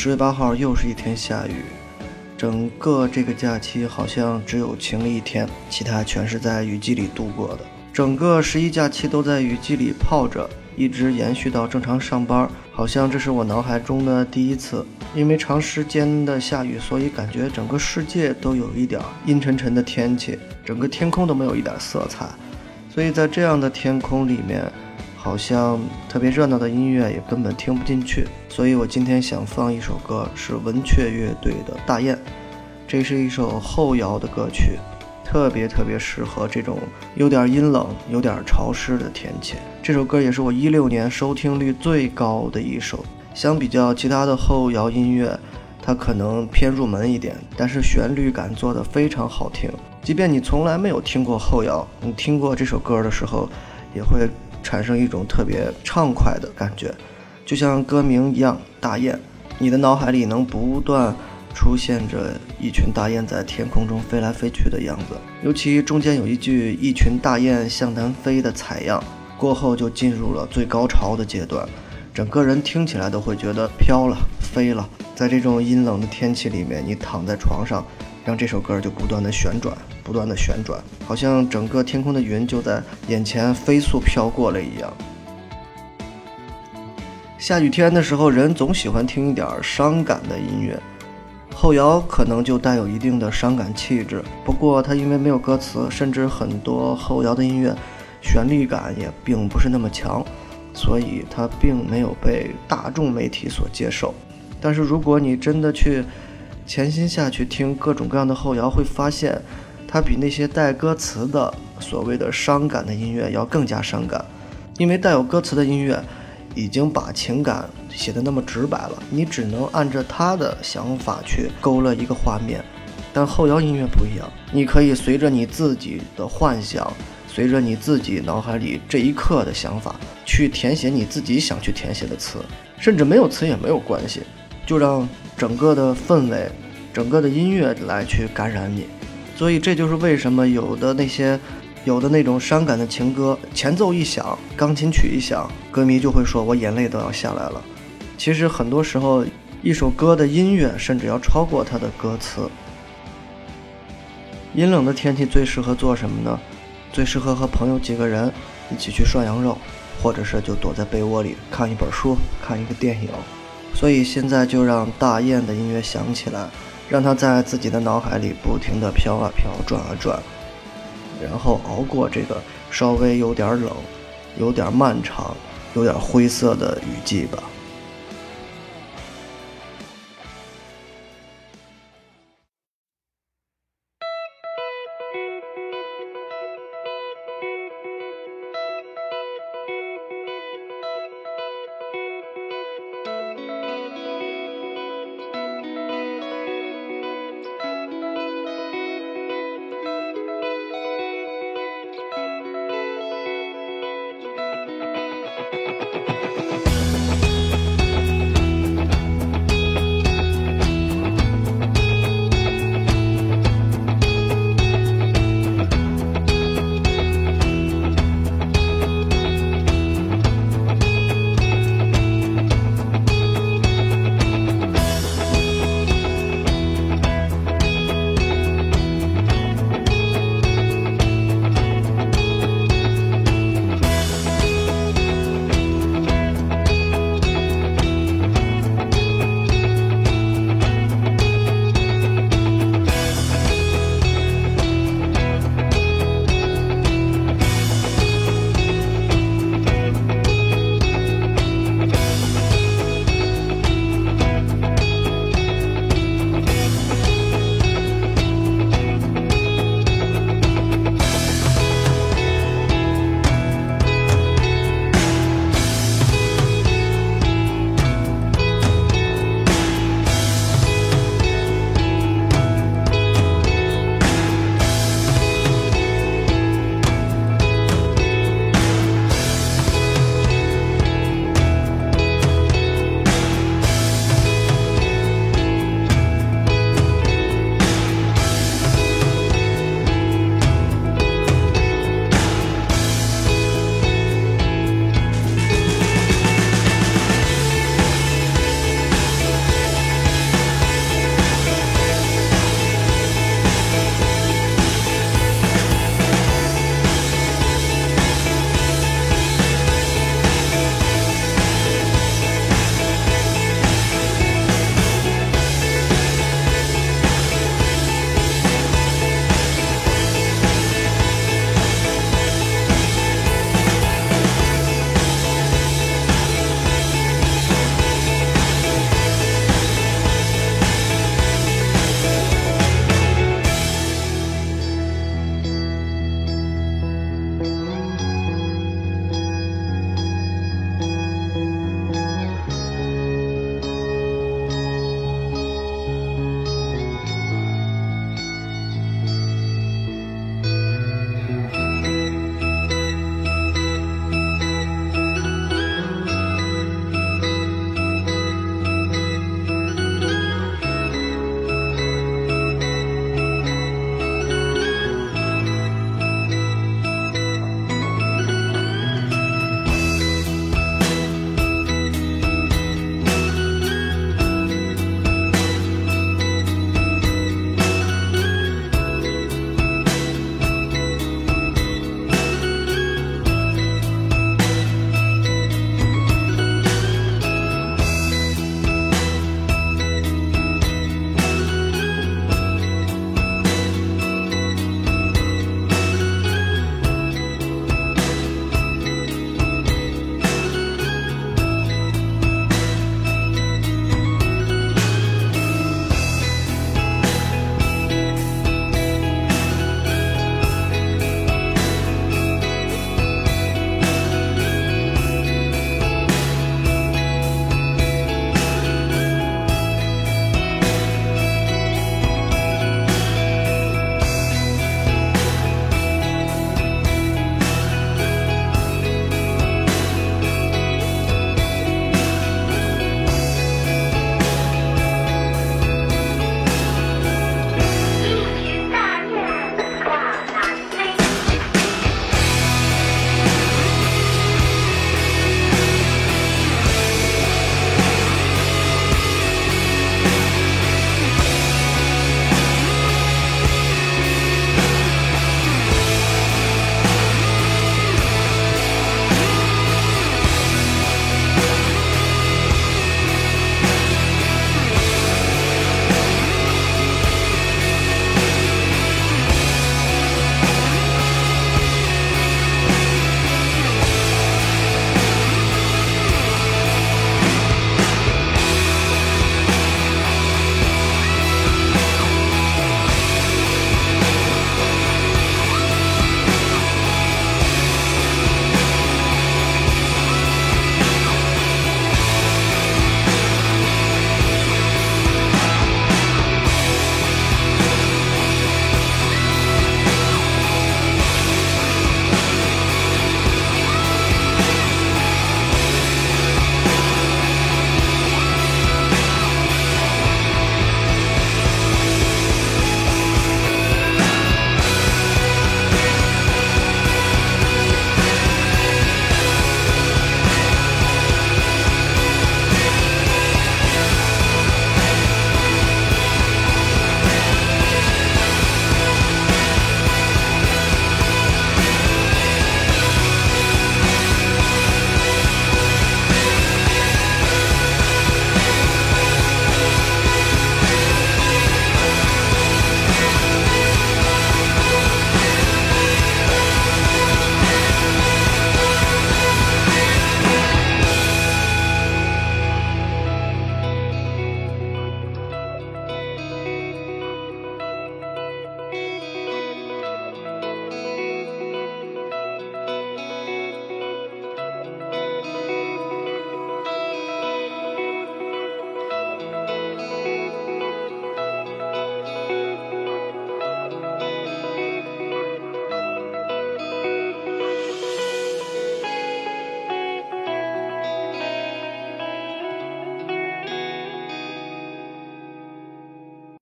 十月八号又是一天下雨，整个这个假期好像只有晴了一天，其他全是在雨季里度过的。整个十一假期都在雨季里泡着，一直延续到正常上班，好像这是我脑海中的第一次。因为长时间的下雨，所以感觉整个世界都有一点阴沉沉的天气，整个天空都没有一点色彩。所以在这样的天空里面。好像特别热闹的音乐也根本听不进去，所以我今天想放一首歌，是文雀乐队的《大雁》，这是一首后摇的歌曲，特别特别适合这种有点阴冷、有点潮湿的天气。这首歌也是我一六年收听率最高的一首。相比较其他的后摇音乐，它可能偏入门一点，但是旋律感做得非常好听。即便你从来没有听过后摇，你听过这首歌的时候，也会。产生一种特别畅快的感觉，就像歌名一样，大雁，你的脑海里能不断出现着一群大雁在天空中飞来飞去的样子。尤其中间有一句“一群大雁向南飞”的采样，过后就进入了最高潮的阶段，整个人听起来都会觉得飘了、飞了。在这种阴冷的天气里面，你躺在床上。让这首歌就不断的旋转，不断的旋转，好像整个天空的云就在眼前飞速飘过了一样。下雨天的时候，人总喜欢听一点伤感的音乐，后摇可能就带有一定的伤感气质。不过它因为没有歌词，甚至很多后摇的音乐旋律感也并不是那么强，所以它并没有被大众媒体所接受。但是如果你真的去，潜心下去听各种各样的后摇，会发现，它比那些带歌词的所谓的伤感的音乐要更加伤感，因为带有歌词的音乐已经把情感写得那么直白了，你只能按着他的想法去勾勒一个画面。但后摇音乐不一样，你可以随着你自己的幻想，随着你自己脑海里这一刻的想法，去填写你自己想去填写的词，甚至没有词也没有关系。就让整个的氛围，整个的音乐来去感染你，所以这就是为什么有的那些，有的那种伤感的情歌，前奏一响，钢琴曲一响，歌迷就会说我眼泪都要下来了。其实很多时候，一首歌的音乐甚至要超过它的歌词。阴冷的天气最适合做什么呢？最适合和朋友几个人一起去涮羊肉，或者是就躲在被窝里看一本书，看一个电影。所以现在就让大雁的音乐响起来，让它在自己的脑海里不停地飘啊飘，转啊转，然后熬过这个稍微有点冷、有点漫长、有点灰色的雨季吧。